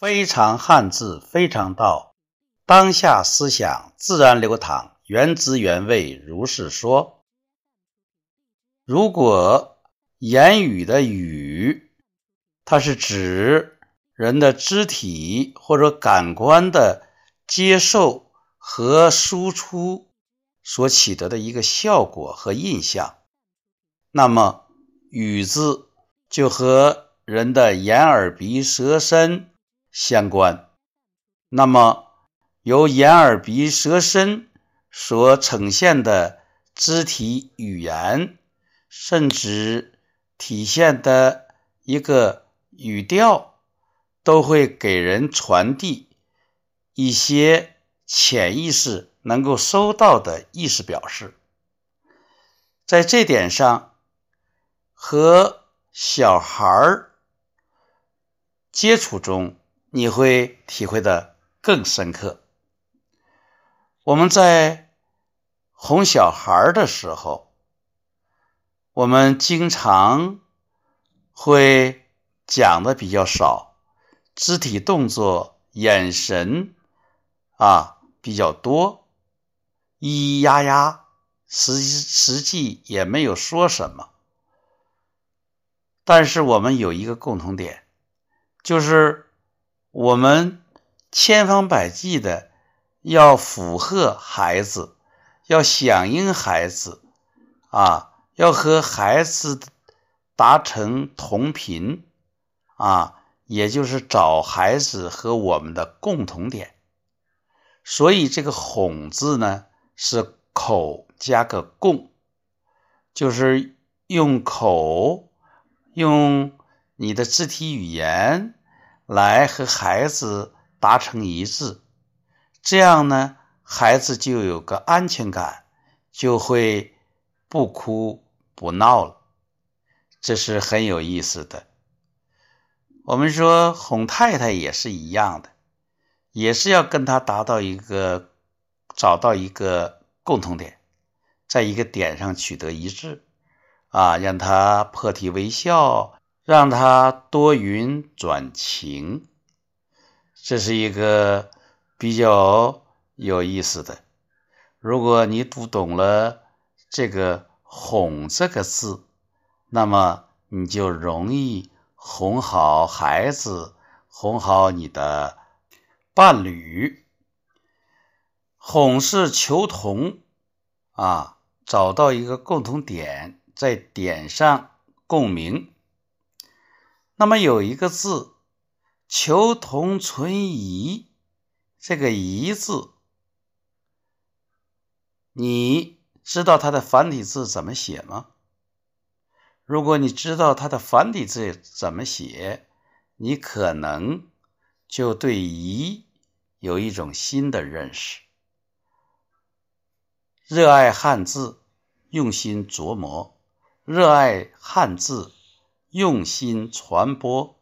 非常汉字，非常道。当下思想自然流淌，原汁原味，如是说。如果言语的语，它是指人的肢体或者感官的接受和输出所取得的一个效果和印象，那么语字就和人的眼、耳、鼻、舌、身。相关，那么由眼、耳、鼻、舌、身所呈现的肢体语言，甚至体现的一个语调，都会给人传递一些潜意识能够收到的意识表示。在这点上，和小孩儿接触中。你会体会的更深刻。我们在哄小孩的时候，我们经常会讲的比较少，肢体动作、眼神啊比较多，咿咿呀呀，实实际也没有说什么。但是我们有一个共同点，就是。我们千方百计的要符合孩子，要响应孩子，啊，要和孩子达成同频，啊，也就是找孩子和我们的共同点。所以这个“哄”字呢，是口加个共，就是用口，用你的肢体语言。来和孩子达成一致，这样呢，孩子就有个安全感，就会不哭不闹了。这是很有意思的。我们说哄太太也是一样的，也是要跟他达到一个找到一个共同点，在一个点上取得一致，啊，让他破涕为笑。让他多云转晴，这是一个比较有意思的。如果你读懂了这个“哄”这个字，那么你就容易哄好孩子，哄好你的伴侣。哄是求同啊，找到一个共同点，在点上共鸣。那么有一个字“求同存异”，这个“异”字，你知道它的繁体字怎么写吗？如果你知道它的繁体字怎么写，你可能就对“疑”有一种新的认识。热爱汉字，用心琢磨；热爱汉字。用心传播。